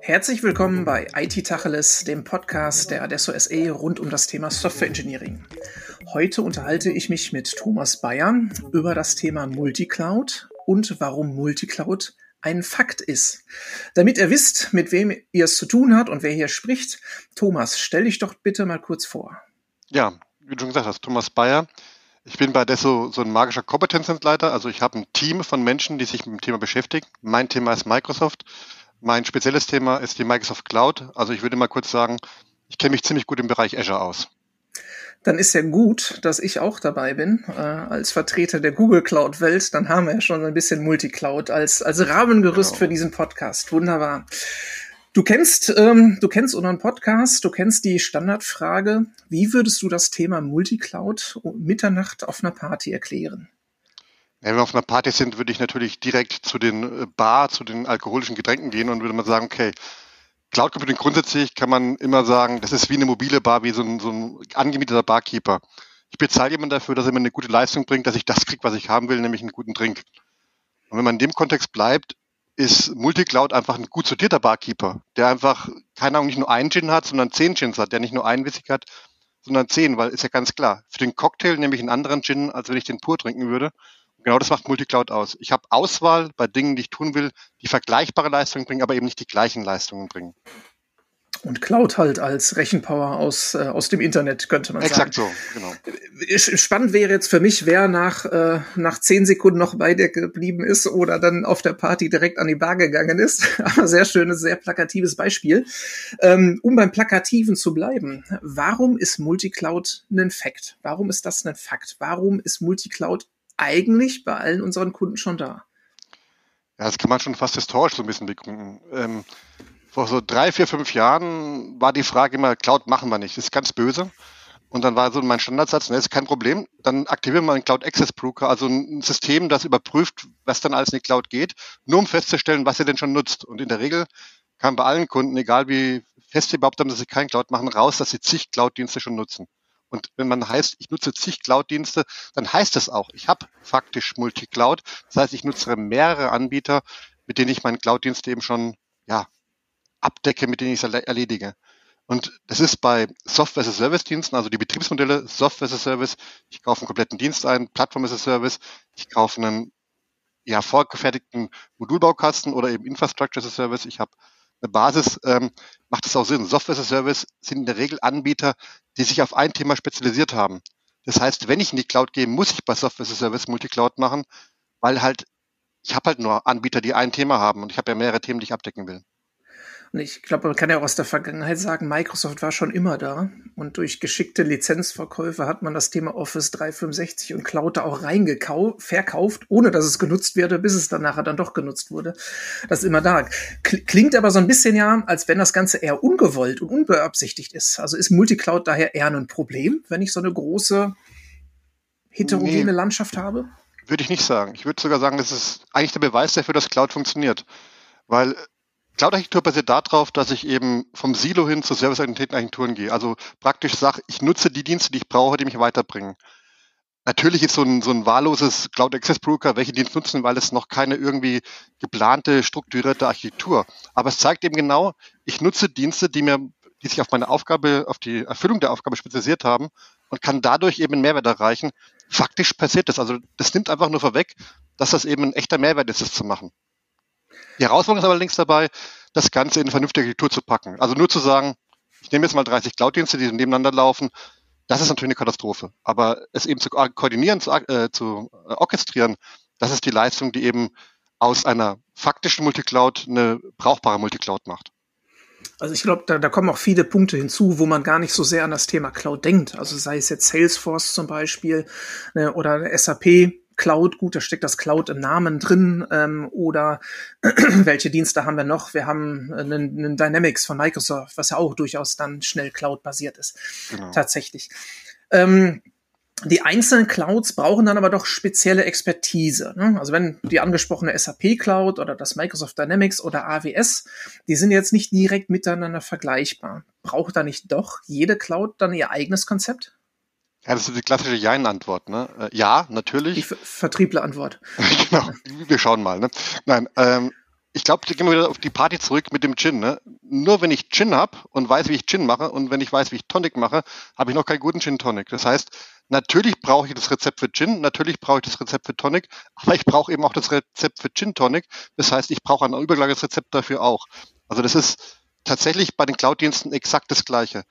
Herzlich willkommen bei IT Tacheles, dem Podcast der Adesso SE rund um das Thema Software Engineering. Heute unterhalte ich mich mit Thomas Bayer über das Thema Multicloud und warum Multicloud ein Fakt ist. Damit ihr wisst, mit wem ihr es zu tun habt und wer hier spricht, Thomas, stell dich doch bitte mal kurz vor. Ja, wie du schon gesagt hast, Thomas Bayer. Ich bin bei Adesso so ein magischer Kompetenzentleiter. Also ich habe ein Team von Menschen, die sich mit dem Thema beschäftigen. Mein Thema ist Microsoft. Mein spezielles Thema ist die Microsoft Cloud. Also ich würde mal kurz sagen, ich kenne mich ziemlich gut im Bereich Azure aus dann ist ja gut, dass ich auch dabei bin, äh, als Vertreter der Google Cloud-Welt. Dann haben wir ja schon ein bisschen Multicloud als, als Rahmengerüst genau. für diesen Podcast. Wunderbar. Du kennst, ähm, du kennst unseren Podcast, du kennst die Standardfrage. Wie würdest du das Thema Multicloud Mitternacht auf einer Party erklären? Wenn wir auf einer Party sind, würde ich natürlich direkt zu den äh, Bar, zu den alkoholischen Getränken gehen und würde mal sagen, okay, Cloud Computing grundsätzlich kann man immer sagen, das ist wie eine mobile Bar, wie so ein, so ein angemieteter Barkeeper. Ich bezahle jemanden dafür, dass er mir eine gute Leistung bringt, dass ich das kriege, was ich haben will, nämlich einen guten Drink. Und wenn man in dem Kontext bleibt, ist Multicloud einfach ein gut sortierter Barkeeper, der einfach, keine Ahnung, nicht nur einen Gin hat, sondern zehn Gins hat, der nicht nur einen Whisky hat, sondern zehn, weil ist ja ganz klar, für den Cocktail nehme ich einen anderen Gin, als wenn ich den pur trinken würde. Genau das macht Multicloud aus. Ich habe Auswahl bei Dingen, die ich tun will, die vergleichbare Leistungen bringen, aber eben nicht die gleichen Leistungen bringen. Und Cloud halt als Rechenpower aus, äh, aus dem Internet, könnte man Exakt sagen. Exakt so, genau. Spannend wäre jetzt für mich, wer nach, äh, nach zehn Sekunden noch bei dir geblieben ist oder dann auf der Party direkt an die Bar gegangen ist. Aber sehr schönes, sehr plakatives Beispiel. Ähm, um beim Plakativen zu bleiben, warum ist Multicloud ein Fact? Warum ist das ein Fakt? Warum ist Multicloud eigentlich bei allen unseren Kunden schon da. Ja, das kann man schon fast historisch so ein bisschen begründen. Ähm, vor so drei, vier, fünf Jahren war die Frage immer, Cloud machen wir nicht, das ist ganz böse. Und dann war so mein Standardsatz, ne, ist kein Problem, dann aktivieren wir einen Cloud Access Broker, also ein System, das überprüft, was dann alles in die Cloud geht, nur um festzustellen, was ihr denn schon nutzt. Und in der Regel kam bei allen Kunden, egal wie fest sie überhaupt haben, dass sie kein Cloud machen, raus, dass sie zig Cloud-Dienste schon nutzen. Und wenn man heißt, ich nutze zig Cloud-Dienste, dann heißt das auch, ich habe faktisch Multicloud. Das heißt, ich nutze mehrere Anbieter, mit denen ich meinen Cloud-Dienst eben schon ja, abdecke, mit denen ich es erledige. Und das ist bei Software as a Service Diensten, also die Betriebsmodelle Software as a Service. Ich kaufe einen kompletten Dienst ein, Plattform as a Service. Ich kaufe einen ja, vorgefertigten Modulbaukasten oder eben Infrastructure as a Service. Ich habe eine Basis, ähm, macht es auch Sinn. Software as a Service sind in der Regel Anbieter, die sich auf ein Thema spezialisiert haben. Das heißt, wenn ich in die Cloud gehe, muss ich bei Software as a Service Multicloud machen, weil halt ich habe halt nur Anbieter, die ein Thema haben und ich habe ja mehrere Themen, die ich abdecken will. Ich glaube, man kann ja auch aus der Vergangenheit sagen, Microsoft war schon immer da. Und durch geschickte Lizenzverkäufe hat man das Thema Office 365 und Cloud da auch reingekauft, verkauft, ohne dass es genutzt werde, bis es dann nachher dann doch genutzt wurde. Das ist immer da. Klingt aber so ein bisschen ja, als wenn das Ganze eher ungewollt und unbeabsichtigt ist. Also ist Multicloud daher eher ein Problem, wenn ich so eine große heterogene nee, Landschaft habe? Würde ich nicht sagen. Ich würde sogar sagen, das ist eigentlich der Beweis dafür, dass Cloud funktioniert. Weil Cloud-Architektur basiert darauf, dass ich eben vom Silo hin zu serviceorientierten Agenturen gehe. Also praktisch sage, ich nutze die Dienste, die ich brauche, die mich weiterbringen. Natürlich ist so ein, so ein wahlloses Cloud Access Broker, welche Dienste nutzen, weil es noch keine irgendwie geplante, strukturierte Architektur. Aber es zeigt eben genau, ich nutze Dienste, die mir, die sich auf meine Aufgabe, auf die Erfüllung der Aufgabe spezialisiert haben und kann dadurch eben einen Mehrwert erreichen. Faktisch passiert das. Also das nimmt einfach nur vorweg, dass das eben ein echter Mehrwert ist, das zu machen. Die Herausforderung ist allerdings dabei, das Ganze in eine vernünftige Architektur zu packen. Also nur zu sagen, ich nehme jetzt mal 30 Cloud-Dienste, die nebeneinander laufen, das ist natürlich eine Katastrophe. Aber es eben zu koordinieren, zu, äh, zu orchestrieren, das ist die Leistung, die eben aus einer faktischen Multicloud eine brauchbare Multicloud macht. Also ich glaube, da, da kommen auch viele Punkte hinzu, wo man gar nicht so sehr an das Thema Cloud denkt. Also sei es jetzt Salesforce zum Beispiel ne, oder SAP, Cloud, gut, da steckt das Cloud im Namen drin. Ähm, oder welche Dienste haben wir noch? Wir haben einen, einen Dynamics von Microsoft, was ja auch durchaus dann schnell Cloud-basiert ist. Genau. Tatsächlich. Ähm, die einzelnen Clouds brauchen dann aber doch spezielle Expertise. Ne? Also wenn die angesprochene SAP Cloud oder das Microsoft Dynamics oder AWS, die sind jetzt nicht direkt miteinander vergleichbar. Braucht da nicht doch jede Cloud dann ihr eigenes Konzept? Ja, das ist die klassische Jein-Antwort. Ne? Äh, ja, natürlich. Die Vertriebler-Antwort. genau, wir schauen mal. Ne? Nein, ähm, ich glaube, gehen wir wieder auf die Party zurück mit dem Gin. Ne? Nur wenn ich Gin habe und weiß, wie ich Gin mache und wenn ich weiß, wie ich Tonic mache, habe ich noch keinen guten Gin Tonic. Das heißt, natürlich brauche ich das Rezept für Gin, natürlich brauche ich das Rezept für Tonic, aber ich brauche eben auch das Rezept für Gin Tonic. Das heißt, ich brauche ein übergelagertes Rezept dafür auch. Also das ist tatsächlich bei den Cloud-Diensten exakt das Gleiche.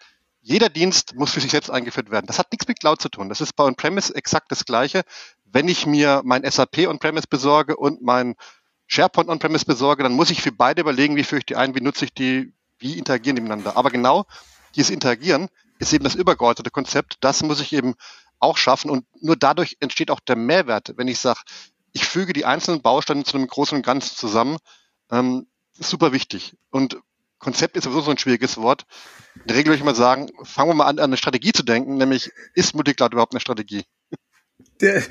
Jeder Dienst muss für sich selbst eingeführt werden. Das hat nichts mit Cloud zu tun. Das ist bei On-Premise exakt das Gleiche. Wenn ich mir mein SAP On-Premise besorge und mein SharePoint On-Premise besorge, dann muss ich für beide überlegen, wie führe ich die ein, wie nutze ich die, wie interagieren die miteinander. Aber genau dieses Interagieren ist eben das übergeordnete Konzept. Das muss ich eben auch schaffen und nur dadurch entsteht auch der Mehrwert, wenn ich sage, ich füge die einzelnen Bausteine zu einem großen und Ganzen zusammen. Ähm, super wichtig. Und Konzept ist sowieso so ein schwieriges Wort. In der Regel würde ich mal sagen, fangen wir mal an, an eine Strategie zu denken, nämlich ist Multicloud überhaupt eine Strategie? Der,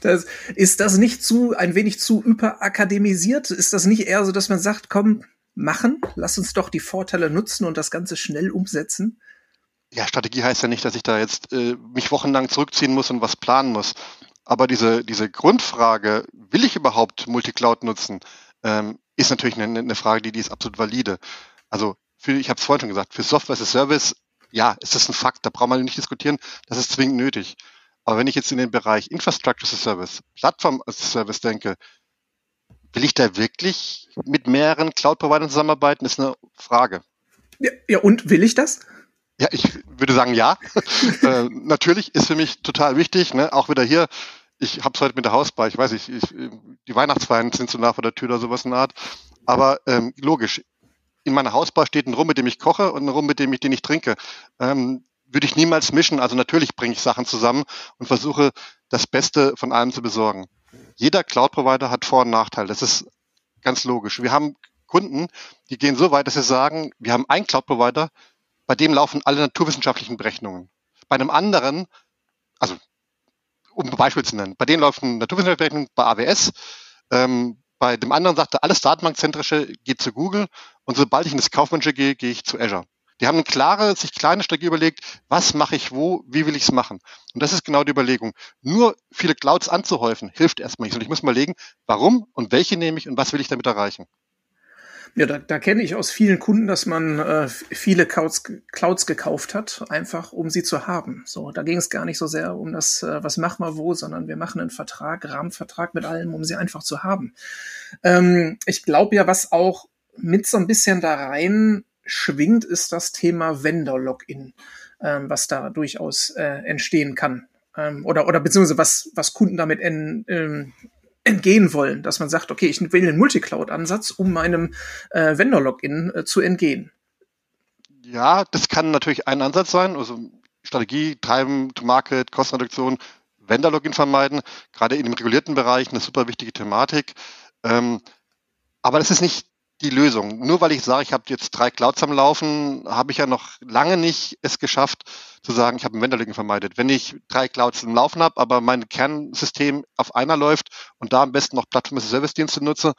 das, ist das nicht zu, ein wenig zu überakademisiert? Ist das nicht eher so, dass man sagt, komm, machen, lass uns doch die Vorteile nutzen und das Ganze schnell umsetzen? Ja, Strategie heißt ja nicht, dass ich da jetzt äh, mich wochenlang zurückziehen muss und was planen muss. Aber diese, diese Grundfrage, will ich überhaupt Multicloud nutzen, ähm, ist natürlich eine, eine Frage, die, die ist absolut valide. Also für, ich habe es vorhin schon gesagt, für Software as a Service, ja, ist das ein Fakt, da braucht man nicht diskutieren, das ist zwingend nötig. Aber wenn ich jetzt in den Bereich Infrastructure as a Service, Plattform as a Service denke, will ich da wirklich mit mehreren Cloud-Providern zusammenarbeiten, ist eine Frage. Ja, ja, und will ich das? Ja, ich würde sagen ja. äh, natürlich ist für mich total wichtig, ne? auch wieder hier, ich habe es heute mit der Hausbar, ich weiß nicht, ich, die Weihnachtsfeiern sind so nah vor der Tür oder sowas in der Art. Aber ähm, logisch, in meiner Hausbar steht ein Rum, mit dem ich koche und ein Rum, mit dem ich den ich trinke. Ähm, würde ich niemals mischen. Also natürlich bringe ich Sachen zusammen und versuche das Beste von allem zu besorgen. Jeder Cloud-Provider hat Vor- und Nachteile. Das ist ganz logisch. Wir haben Kunden, die gehen so weit, dass sie sagen, wir haben einen Cloud-Provider, bei dem laufen alle naturwissenschaftlichen Berechnungen. Bei einem anderen, also um ein Beispiel zu nennen, bei denen laufen naturwissenschaftliche Berechnungen bei AWS, ähm, bei dem anderen sagt er, alles Datenbankzentrische geht zu Google und sobald ich in das Kaufmännische gehe, gehe ich zu Azure. Die haben eine klare, sich kleine Strategie überlegt, was mache ich wo, wie will ich es machen. Und das ist genau die Überlegung. Nur viele Clouds anzuhäufen, hilft erstmal nicht. Und ich muss mal überlegen, warum und welche nehme ich und was will ich damit erreichen. Ja, da, da kenne ich aus vielen Kunden, dass man äh, viele Clouds, Clouds gekauft hat, einfach um sie zu haben. So, da ging es gar nicht so sehr um das, äh, was machen wir wo, sondern wir machen einen Vertrag, Rahmenvertrag mit allem, um sie einfach zu haben. Ähm, ich glaube ja, was auch mit so ein bisschen da rein schwingt, ist das Thema Vendor-Login, ähm, was da durchaus äh, entstehen kann. Ähm, oder, oder beziehungsweise was, was Kunden damit en, ähm, entgehen wollen, dass man sagt, okay, ich will den Multicloud-Ansatz, um meinem äh, Vendor-Login äh, zu entgehen. Ja, das kann natürlich ein Ansatz sein. Also Strategie, Time to Market, Kostenreduktion, Vendor-Login vermeiden. Gerade in dem regulierten Bereich eine super wichtige Thematik. Ähm, aber das ist nicht die Lösung. Nur weil ich sage, ich habe jetzt drei Clouds am Laufen, habe ich ja noch lange nicht es geschafft zu sagen, ich habe ein Vendor-Login vermeidet. Wenn ich drei Clouds am Laufen habe, aber mein Kernsystem auf einer läuft und da am besten noch Plattform-Service-Dienste nutze,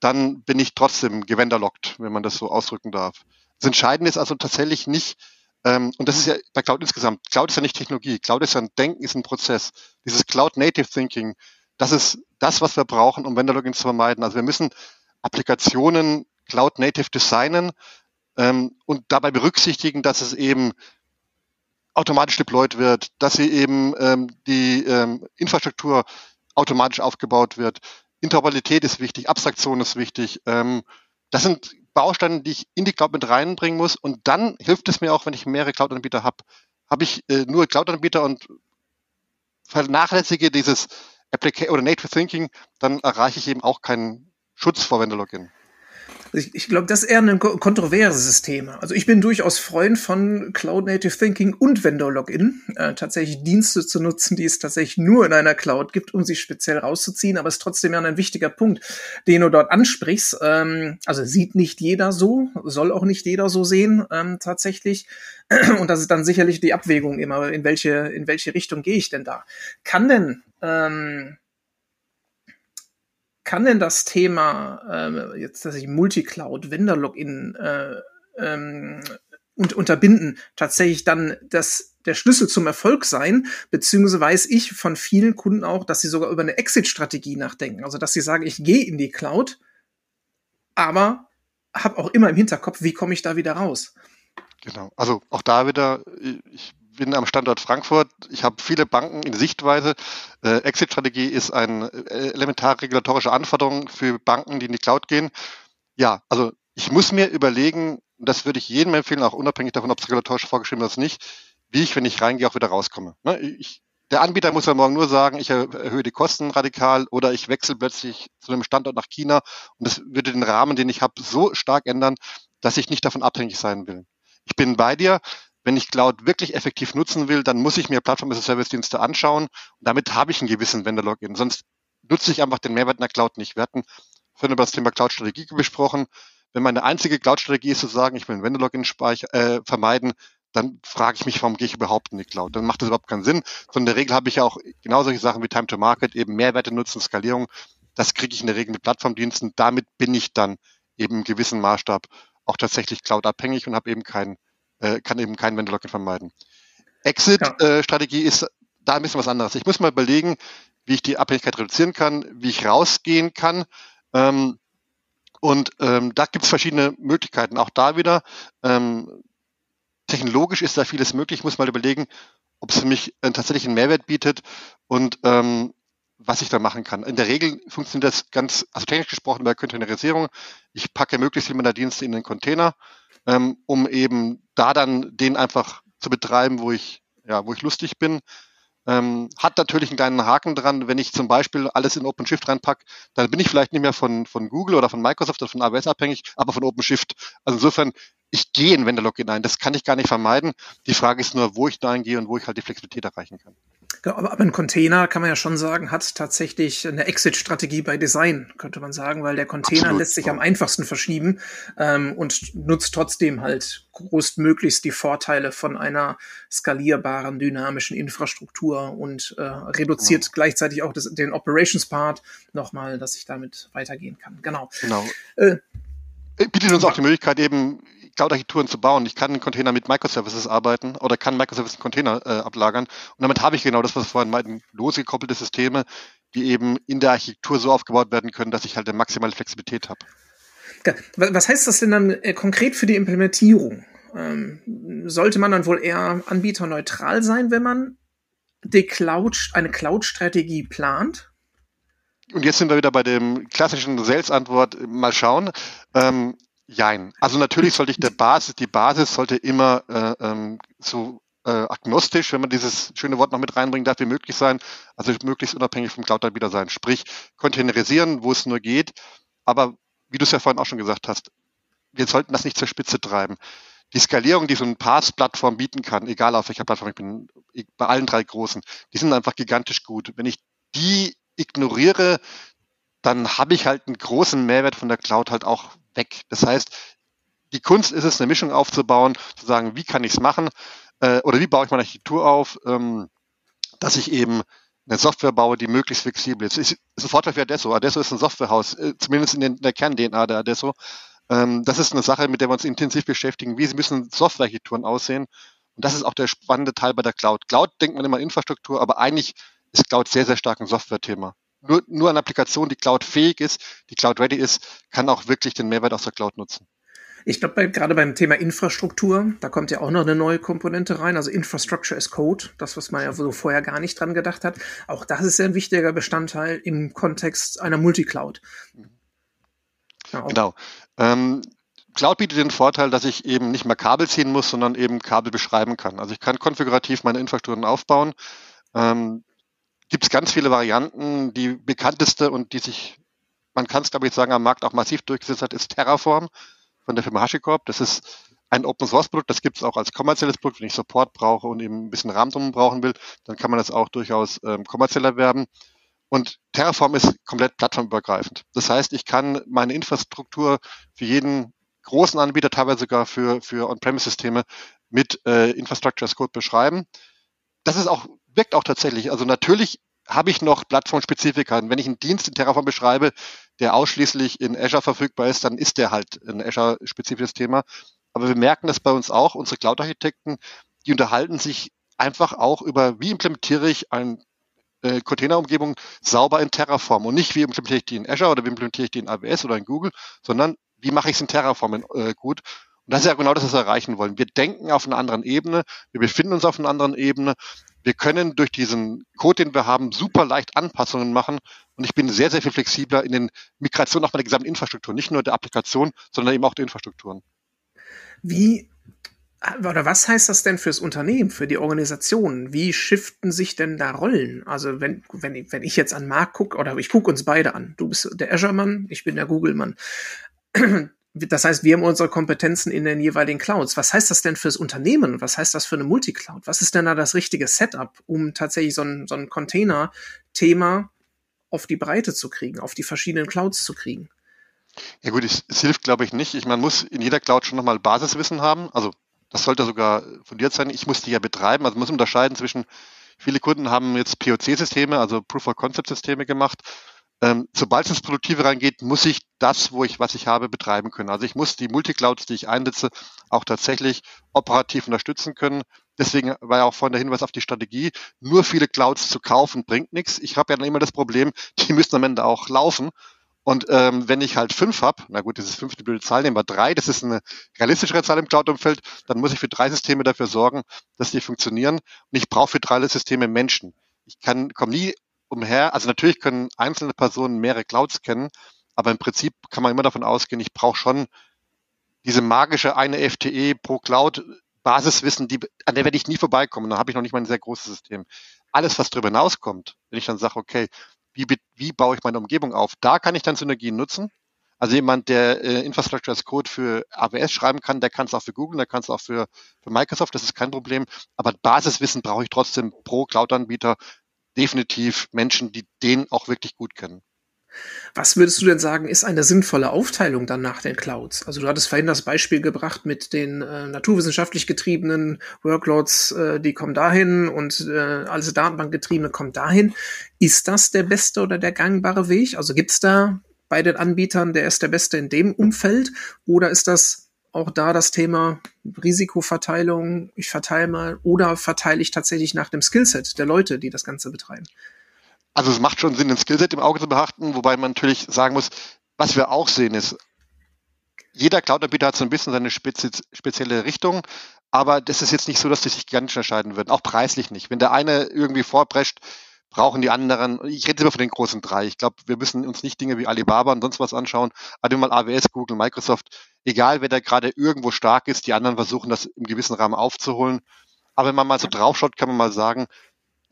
dann bin ich trotzdem gewenderlockt, wenn man das so ausdrücken darf. Das Entscheidende ist also tatsächlich nicht, ähm, und das ist ja bei Cloud insgesamt, Cloud ist ja nicht Technologie, Cloud ist ja ein Denken, ist ein Prozess. Dieses Cloud-Native Thinking, das ist das, was wir brauchen, um Vendor-Logins zu vermeiden. Also wir müssen Applikationen Cloud Native designen ähm, und dabei berücksichtigen, dass es eben automatisch deployed wird, dass sie eben ähm, die ähm, Infrastruktur automatisch aufgebaut wird. Interoperabilität ist wichtig, Abstraktion ist wichtig. Ähm, das sind Bausteine, die ich in die Cloud mit reinbringen muss. Und dann hilft es mir auch, wenn ich mehrere Cloud-Anbieter habe. Habe ich äh, nur Cloud-Anbieter und vernachlässige dieses Application oder Native Thinking, dann erreiche ich eben auch keinen Schutz vor Vendor-Login. Ich, ich glaube, das ist eher ein kontroverses Thema. Also ich bin durchaus Freund von Cloud Native Thinking und Vendor Login, äh, tatsächlich Dienste zu nutzen, die es tatsächlich nur in einer Cloud gibt, um sie speziell rauszuziehen. Aber es ist trotzdem ja ein wichtiger Punkt, den du dort ansprichst. Ähm, also sieht nicht jeder so, soll auch nicht jeder so sehen, ähm, tatsächlich. Und das ist dann sicherlich die Abwägung immer, in welche, in welche Richtung gehe ich denn da? Kann denn ähm, kann denn das Thema äh, jetzt, dass ich Multicloud, Vendor-Login äh, ähm, und unterbinden tatsächlich dann das der Schlüssel zum Erfolg sein, beziehungsweise weiß ich von vielen Kunden auch, dass sie sogar über eine Exit-Strategie nachdenken. Also dass sie sagen, ich gehe in die Cloud, aber habe auch immer im Hinterkopf, wie komme ich da wieder raus. Genau. Also auch da wieder, ich bin am Standort Frankfurt. Ich habe viele Banken in Sichtweise. Äh, Exit-Strategie ist eine äh, elementare regulatorische Anforderung für Banken, die in die Cloud gehen. Ja, also ich muss mir überlegen, das würde ich jedem empfehlen, auch unabhängig davon, ob es regulatorisch vorgeschrieben ist oder nicht, wie ich, wenn ich reingehe, auch wieder rauskomme. Ne? Ich, der Anbieter muss ja morgen nur sagen, ich erhöhe die Kosten radikal oder ich wechsle plötzlich zu einem Standort nach China und das würde den Rahmen, den ich habe, so stark ändern, dass ich nicht davon abhängig sein will. Ich bin bei dir. Wenn ich Cloud wirklich effektiv nutzen will, dann muss ich mir Plattform-as-a-Service-Dienste anschauen. Und damit habe ich einen gewissen Vendor-Login. Sonst nutze ich einfach den Mehrwert in der Cloud nicht. Wir hatten vorhin über das Thema Cloud-Strategie besprochen. Wenn meine einzige Cloud-Strategie ist zu sagen, ich will einen Vendor-Login äh, vermeiden, dann frage ich mich, warum gehe ich überhaupt in die Cloud? Dann macht das überhaupt keinen Sinn. Sondern in der Regel habe ich ja auch genau solche Sachen wie Time to Market, eben Mehrwerte nutzen, Skalierung. Das kriege ich in der Regel mit Plattformdiensten. Damit bin ich dann eben im gewissen Maßstab auch tatsächlich Cloud-abhängig und habe eben keinen äh, kann eben kein Vendor-Login vermeiden. Exit-Strategie ja. äh, ist da ein bisschen was anderes. Ich muss mal überlegen, wie ich die Abhängigkeit reduzieren kann, wie ich rausgehen kann. Ähm, und ähm, da gibt es verschiedene Möglichkeiten. Auch da wieder, ähm, technologisch ist da vieles möglich. Ich muss mal überlegen, ob es für mich äh, tatsächlich einen Mehrwert bietet und ähm, was ich da machen kann. In der Regel funktioniert das ganz, also technisch gesprochen bei Containerisierung. Ich packe möglichst viel meiner Dienste in den Container ähm, um eben da dann den einfach zu betreiben, wo ich, ja, wo ich lustig bin. Ähm, hat natürlich einen kleinen Haken dran, wenn ich zum Beispiel alles in OpenShift reinpacke, dann bin ich vielleicht nicht mehr von, von Google oder von Microsoft oder von AWS abhängig, aber von OpenShift. Also insofern, ich gehe in Vendor-Login ein. Das kann ich gar nicht vermeiden. Die Frage ist nur, wo ich da eingehe und wo ich halt die Flexibilität erreichen kann. Aber, ein Container, kann man ja schon sagen, hat tatsächlich eine Exit-Strategie bei Design, könnte man sagen, weil der Container Absolut. lässt sich am einfachsten verschieben ähm, und nutzt trotzdem halt größtmöglichst die Vorteile von einer skalierbaren, dynamischen Infrastruktur und äh, reduziert genau. gleichzeitig auch das, den Operations-Part nochmal, dass ich damit weitergehen kann. Genau. Genau. Äh, bietet uns auch die Möglichkeit, eben Cloud-Architekturen zu bauen. Ich kann einen Container mit Microservices arbeiten oder kann Microservices einen Container äh, ablagern. Und damit habe ich genau das, was wir vorhin meinten, losgekoppelte Systeme, die eben in der Architektur so aufgebaut werden können, dass ich halt eine maximale Flexibilität habe. Was heißt das denn dann äh, konkret für die Implementierung? Ähm, sollte man dann wohl eher anbieterneutral sein, wenn man die Cloud, eine Cloud-Strategie plant? Und jetzt sind wir wieder bei dem klassischen Sales-Antwort. Mal schauen. Ähm, Jein. Also natürlich sollte ich der Basis, die Basis sollte immer äh, ähm, so äh, agnostisch, wenn man dieses schöne Wort noch mit reinbringen darf, wie möglich sein, also möglichst unabhängig vom Cloud-Anbieter sein. Sprich, containerisieren, wo es nur geht. Aber wie du es ja vorhin auch schon gesagt hast, wir sollten das nicht zur Spitze treiben. Die Skalierung, die so eine Pass-Plattform bieten kann, egal auf welcher Plattform ich bin, bei allen drei großen, die sind einfach gigantisch gut. Wenn ich die ignoriere, dann habe ich halt einen großen Mehrwert von der Cloud halt auch weg. Das heißt, die Kunst ist es, eine Mischung aufzubauen, zu sagen, wie kann ich es machen äh, oder wie baue ich meine Architektur auf, ähm, dass ich eben eine Software baue, die möglichst flexibel ist. ist, ist ein Vorteil für Adesso. Adesso ist ein Softwarehaus, äh, zumindest in, den, in der Kern-DNA der Adesso. Ähm, das ist eine Sache, mit der wir uns intensiv beschäftigen. Wie müssen Softwarearchitekturen aussehen? Und das ist auch der spannende Teil bei der Cloud. Cloud denkt man immer Infrastruktur, aber eigentlich ist Cloud sehr, sehr stark ein Software-Thema nur, nur eine Applikation, die Cloud-fähig ist, die Cloud-ready ist, kann auch wirklich den Mehrwert aus der Cloud nutzen. Ich glaube, bei, gerade beim Thema Infrastruktur, da kommt ja auch noch eine neue Komponente rein, also Infrastructure as Code, das, was man ja so vorher gar nicht dran gedacht hat. Auch das ist ja ein wichtiger Bestandteil im Kontext einer Multicloud. Ja, genau. Ähm, Cloud bietet den Vorteil, dass ich eben nicht mehr Kabel ziehen muss, sondern eben Kabel beschreiben kann. Also ich kann konfigurativ meine Infrastrukturen aufbauen. Ähm, ganz viele Varianten. Die bekannteste und die sich, man kann es glaube ich sagen, am Markt auch massiv durchgesetzt hat, ist Terraform von der Firma HashiCorp. Das ist ein Open Source Produkt, das gibt es auch als kommerzielles Produkt. Wenn ich Support brauche und eben ein bisschen RAM drum brauchen will, dann kann man das auch durchaus ähm, kommerziell erwerben. Und Terraform ist komplett plattformübergreifend. Das heißt, ich kann meine Infrastruktur für jeden großen Anbieter, teilweise sogar für, für On-Premise-Systeme mit äh, Infrastructure as Code beschreiben. Das ist auch wirkt auch tatsächlich. Also natürlich habe ich noch Plattformspezifika. Und wenn ich einen Dienst in Terraform beschreibe, der ausschließlich in Azure verfügbar ist, dann ist der halt ein Azure-spezifisches Thema. Aber wir merken das bei uns auch, unsere Cloud-Architekten, die unterhalten sich einfach auch über, wie implementiere ich ein äh, Containerumgebung sauber in Terraform und nicht wie implementiere ich die in Azure oder wie implementiere ich die in AWS oder in Google, sondern wie mache ich es in Terraform äh, gut. Und das ist ja genau das, was wir erreichen wollen. Wir denken auf einer anderen Ebene, wir befinden uns auf einer anderen Ebene. Wir können durch diesen Code, den wir haben, super leicht Anpassungen machen. Und ich bin sehr, sehr viel flexibler in den Migrationen auch meiner gesamten Infrastruktur, nicht nur der Applikation, sondern eben auch der Infrastrukturen. Wie oder was heißt das denn fürs Unternehmen, für die Organisation? Wie shiften sich denn da Rollen? Also wenn, wenn, wenn ich jetzt an Marc gucke, oder ich gucke uns beide an. Du bist der Azure-Mann, ich bin der Google-Mann. Das heißt, wir haben unsere Kompetenzen in den jeweiligen Clouds. Was heißt das denn fürs Unternehmen? Was heißt das für eine Multicloud? Was ist denn da das richtige Setup, um tatsächlich so ein, so ein Container-Thema auf die Breite zu kriegen, auf die verschiedenen Clouds zu kriegen? Ja gut, es, es hilft, glaube ich, nicht. Ich, man muss in jeder Cloud schon nochmal Basiswissen haben. Also das sollte sogar fundiert sein. Ich muss die ja betreiben. Also man muss unterscheiden zwischen, viele Kunden haben jetzt POC-Systeme, also Proof-of-Concept-Systeme gemacht. Ähm, sobald es ins Produktive reingeht, muss ich das, wo ich, was ich habe, betreiben können. Also ich muss die Multiclouds, die ich einsetze, auch tatsächlich operativ unterstützen können. Deswegen war ja auch vorhin der Hinweis auf die Strategie. Nur viele Clouds zu kaufen bringt nichts. Ich habe ja dann immer das Problem, die müssen am Ende auch laufen. Und ähm, wenn ich halt fünf habe, na gut, das ist fünf blöde Zahl, nehmen wir drei, das ist eine realistischere Zahl im Cloud-Umfeld, dann muss ich für drei Systeme dafür sorgen, dass die funktionieren. Und ich brauche für drei Systeme Menschen. Ich kann komme nie umher. Also natürlich können einzelne Personen mehrere Clouds kennen, aber im Prinzip kann man immer davon ausgehen, ich brauche schon diese magische eine FTE pro Cloud Basiswissen, die, an der werde ich nie vorbeikommen. Da habe ich noch nicht mal ein sehr großes System. Alles, was darüber hinauskommt, wenn ich dann sage, okay, wie, wie baue ich meine Umgebung auf? Da kann ich dann Synergien nutzen. Also jemand, der äh, Infrastructure as Code für AWS schreiben kann, der kann es auch für Google, der kann es auch für, für Microsoft, das ist kein Problem. Aber Basiswissen brauche ich trotzdem pro Cloud-Anbieter definitiv Menschen, die den auch wirklich gut kennen. Was würdest du denn sagen, ist eine sinnvolle Aufteilung dann nach den Clouds? Also du hattest vorhin das Beispiel gebracht mit den äh, naturwissenschaftlich getriebenen Workloads, äh, die kommen dahin und äh, alles Datenbankgetriebene kommt dahin. Ist das der beste oder der gangbare Weg? Also gibt's da bei den Anbietern, der ist der beste in dem Umfeld? Oder ist das auch da das Thema Risikoverteilung, ich verteile mal, oder verteile ich tatsächlich nach dem Skillset der Leute, die das Ganze betreiben? Also es macht schon Sinn, ein Skillset im Auge zu beachten, wobei man natürlich sagen muss, was wir auch sehen ist, jeder Cloud-Anbieter hat so ein bisschen seine spezi spezielle Richtung, aber das ist jetzt nicht so, dass die sich ganz unterscheiden würden, auch preislich nicht. Wenn der eine irgendwie vorprescht, brauchen die anderen, ich rede immer von den großen drei. Ich glaube, wir müssen uns nicht Dinge wie Alibaba und sonst was anschauen, aber mal AWS, Google, Microsoft, egal wer da gerade irgendwo stark ist, die anderen versuchen das im gewissen Rahmen aufzuholen. Aber wenn man mal so draufschaut, kann man mal sagen,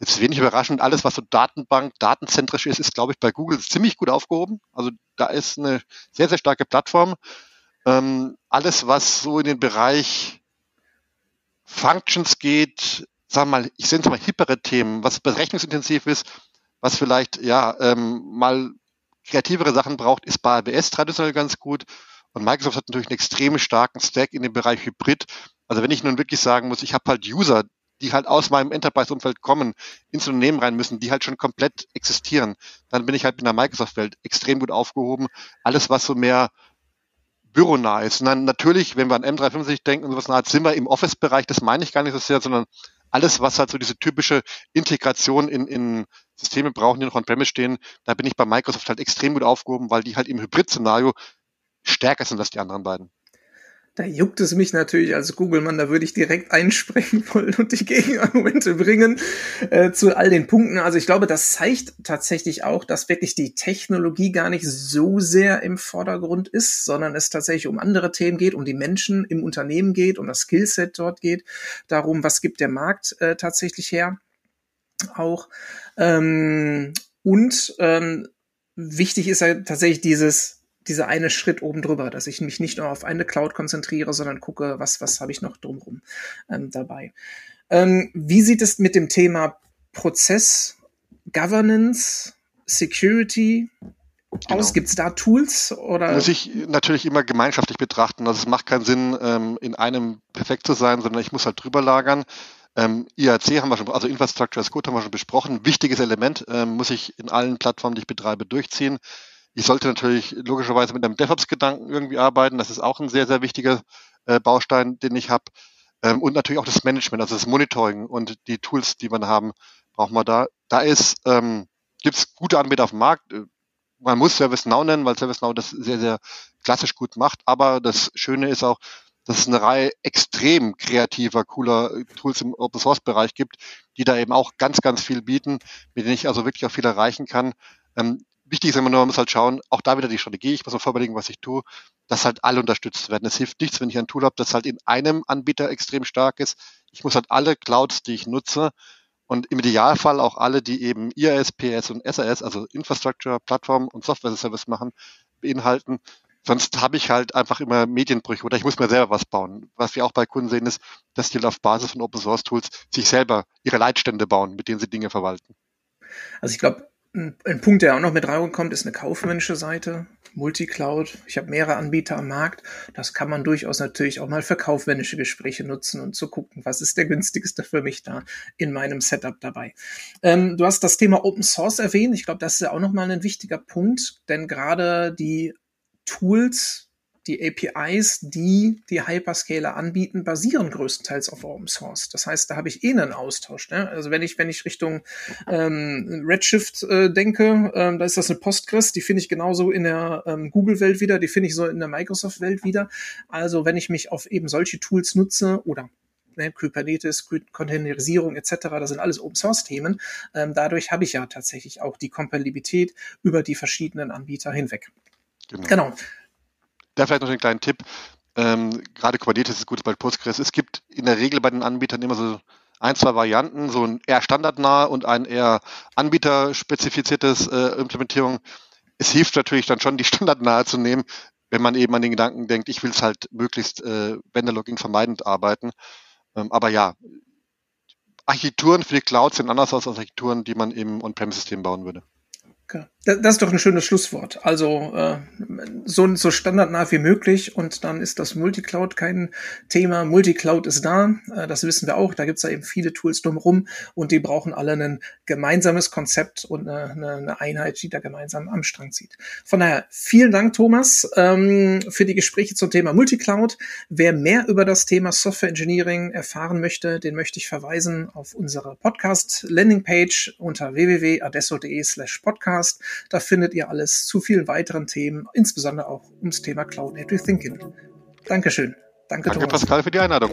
Jetzt wenig überraschend, alles, was so Datenbank, datenzentrisch ist, ist, glaube ich, bei Google ziemlich gut aufgehoben. Also da ist eine sehr, sehr starke Plattform. Ähm, alles, was so in den Bereich Functions geht, sagen wir mal, ich nenne es mal hippere Themen, was berechnungsintensiv ist, was vielleicht ja ähm, mal kreativere Sachen braucht, ist bei AWS traditionell ganz gut. Und Microsoft hat natürlich einen extrem starken Stack in dem Bereich Hybrid. Also wenn ich nun wirklich sagen muss, ich habe halt User, die halt aus meinem Enterprise-Umfeld kommen, ins Unternehmen rein müssen, die halt schon komplett existieren, dann bin ich halt in der Microsoft-Welt extrem gut aufgehoben. Alles, was so mehr büronah ist. Und dann natürlich, wenn wir an M365 denken und sowas nahe, sind wir im Office-Bereich, das meine ich gar nicht so sehr, sondern alles, was halt so diese typische Integration in, in Systeme brauchen, die noch on-premise stehen, da bin ich bei Microsoft halt extrem gut aufgehoben, weil die halt im Hybrid-Szenario stärker sind als die anderen beiden. Da juckt es mich natürlich als Google-Mann, da würde ich direkt einspringen wollen und die Gegenargumente bringen äh, zu all den Punkten. Also ich glaube, das zeigt tatsächlich auch, dass wirklich die Technologie gar nicht so sehr im Vordergrund ist, sondern es tatsächlich um andere Themen geht, um die Menschen im Unternehmen geht, um das Skillset dort geht, darum, was gibt der Markt äh, tatsächlich her auch. Ähm, und ähm, wichtig ist ja tatsächlich dieses dieser eine Schritt oben drüber, dass ich mich nicht nur auf eine Cloud konzentriere, sondern gucke, was, was habe ich noch drumherum ähm, dabei. Ähm, wie sieht es mit dem Thema Prozess, Governance, Security Genau. Gibt es da Tools oder? Muss ich natürlich immer gemeinschaftlich betrachten. Also es macht keinen Sinn, ähm, in einem perfekt zu sein, sondern ich muss halt drüber lagern. Ähm, IAC haben wir schon, also Infrastructure as Code haben wir schon besprochen. Wichtiges Element ähm, muss ich in allen Plattformen, die ich betreibe, durchziehen. Ich sollte natürlich logischerweise mit einem DevOps-Gedanken irgendwie arbeiten. Das ist auch ein sehr, sehr wichtiger äh, Baustein, den ich habe. Ähm, und natürlich auch das Management, also das Monitoring und die Tools, die man haben, braucht man da. Da ist, ähm, gibt es gute Anbieter auf dem Markt. Man muss ServiceNow nennen, weil ServiceNow das sehr, sehr klassisch gut macht. Aber das Schöne ist auch, dass es eine Reihe extrem kreativer, cooler Tools im Open Source Bereich gibt, die da eben auch ganz, ganz viel bieten, mit denen ich also wirklich auch viel erreichen kann. Ähm, wichtig ist immer nur, man muss halt schauen, auch da wieder die Strategie, ich muss mir vorüberlegen, was ich tue, dass halt alle unterstützt werden. Es hilft nichts, wenn ich ein Tool habe, das halt in einem Anbieter extrem stark ist. Ich muss halt alle Clouds, die ich nutze, und im Idealfall auch alle, die eben IAS, PS und SAS, also Infrastructure, Plattform und Software Service machen, beinhalten. Sonst habe ich halt einfach immer Medienbrüche oder ich muss mir selber was bauen. Was wir auch bei Kunden sehen, ist, dass die auf Basis von Open Source Tools sich selber ihre Leitstände bauen, mit denen sie Dinge verwalten. Also ich glaube, ein, Punkt, der auch noch mit reinkommt, ist eine kaufmännische Seite, Multicloud. Ich habe mehrere Anbieter am Markt. Das kann man durchaus natürlich auch mal für kaufmännische Gespräche nutzen und zu gucken, was ist der günstigste für mich da in meinem Setup dabei. Ähm, du hast das Thema Open Source erwähnt. Ich glaube, das ist ja auch nochmal ein wichtiger Punkt, denn gerade die Tools, die APIs, die die Hyperscaler anbieten, basieren größtenteils auf Open Source. Das heißt, da habe ich eh einen Austausch. Ne? Also wenn ich wenn ich Richtung ähm, Redshift äh, denke, ähm, da ist das eine Postgres, die finde ich genauso in der ähm, Google-Welt wieder, die finde ich so in der Microsoft-Welt wieder. Also wenn ich mich auf eben solche Tools nutze oder ne, Kubernetes, Containerisierung etc., das sind alles Open Source Themen. Ähm, dadurch habe ich ja tatsächlich auch die Kompatibilität über die verschiedenen Anbieter hinweg. Genau. genau. Da vielleicht noch einen kleinen Tipp. Ähm, gerade Kubernetes ist gut bei Postgres. Es gibt in der Regel bei den Anbietern immer so ein, zwei Varianten, so ein eher standardnah und ein eher anbieterspezifiziertes äh, Implementierung. Es hilft natürlich dann schon, die standardnahe zu nehmen, wenn man eben an den Gedanken denkt, ich will es halt möglichst äh, Vendor-Logging vermeidend arbeiten. Ähm, aber ja, Architekturen für die Cloud sind anders als Architekturen, die man im On-Premise-System bauen würde. Das ist doch ein schönes Schlusswort. Also äh, so, so standardnah wie möglich und dann ist das Multicloud kein Thema. Multicloud ist da, äh, das wissen wir auch. Da gibt's ja eben viele Tools drumherum und die brauchen alle ein gemeinsames Konzept und eine, eine Einheit, die da gemeinsam am Strang zieht. Von daher vielen Dank, Thomas, ähm, für die Gespräche zum Thema Multicloud. Wer mehr über das Thema Software Engineering erfahren möchte, den möchte ich verweisen auf unsere Podcast-Landingpage unter www.adesso.de slash Podcast. Da findet ihr alles zu vielen weiteren Themen, insbesondere auch ums Thema Cloud Native Thinking. Dankeschön. Danke, Danke Thomas. Pascal, für die Einladung.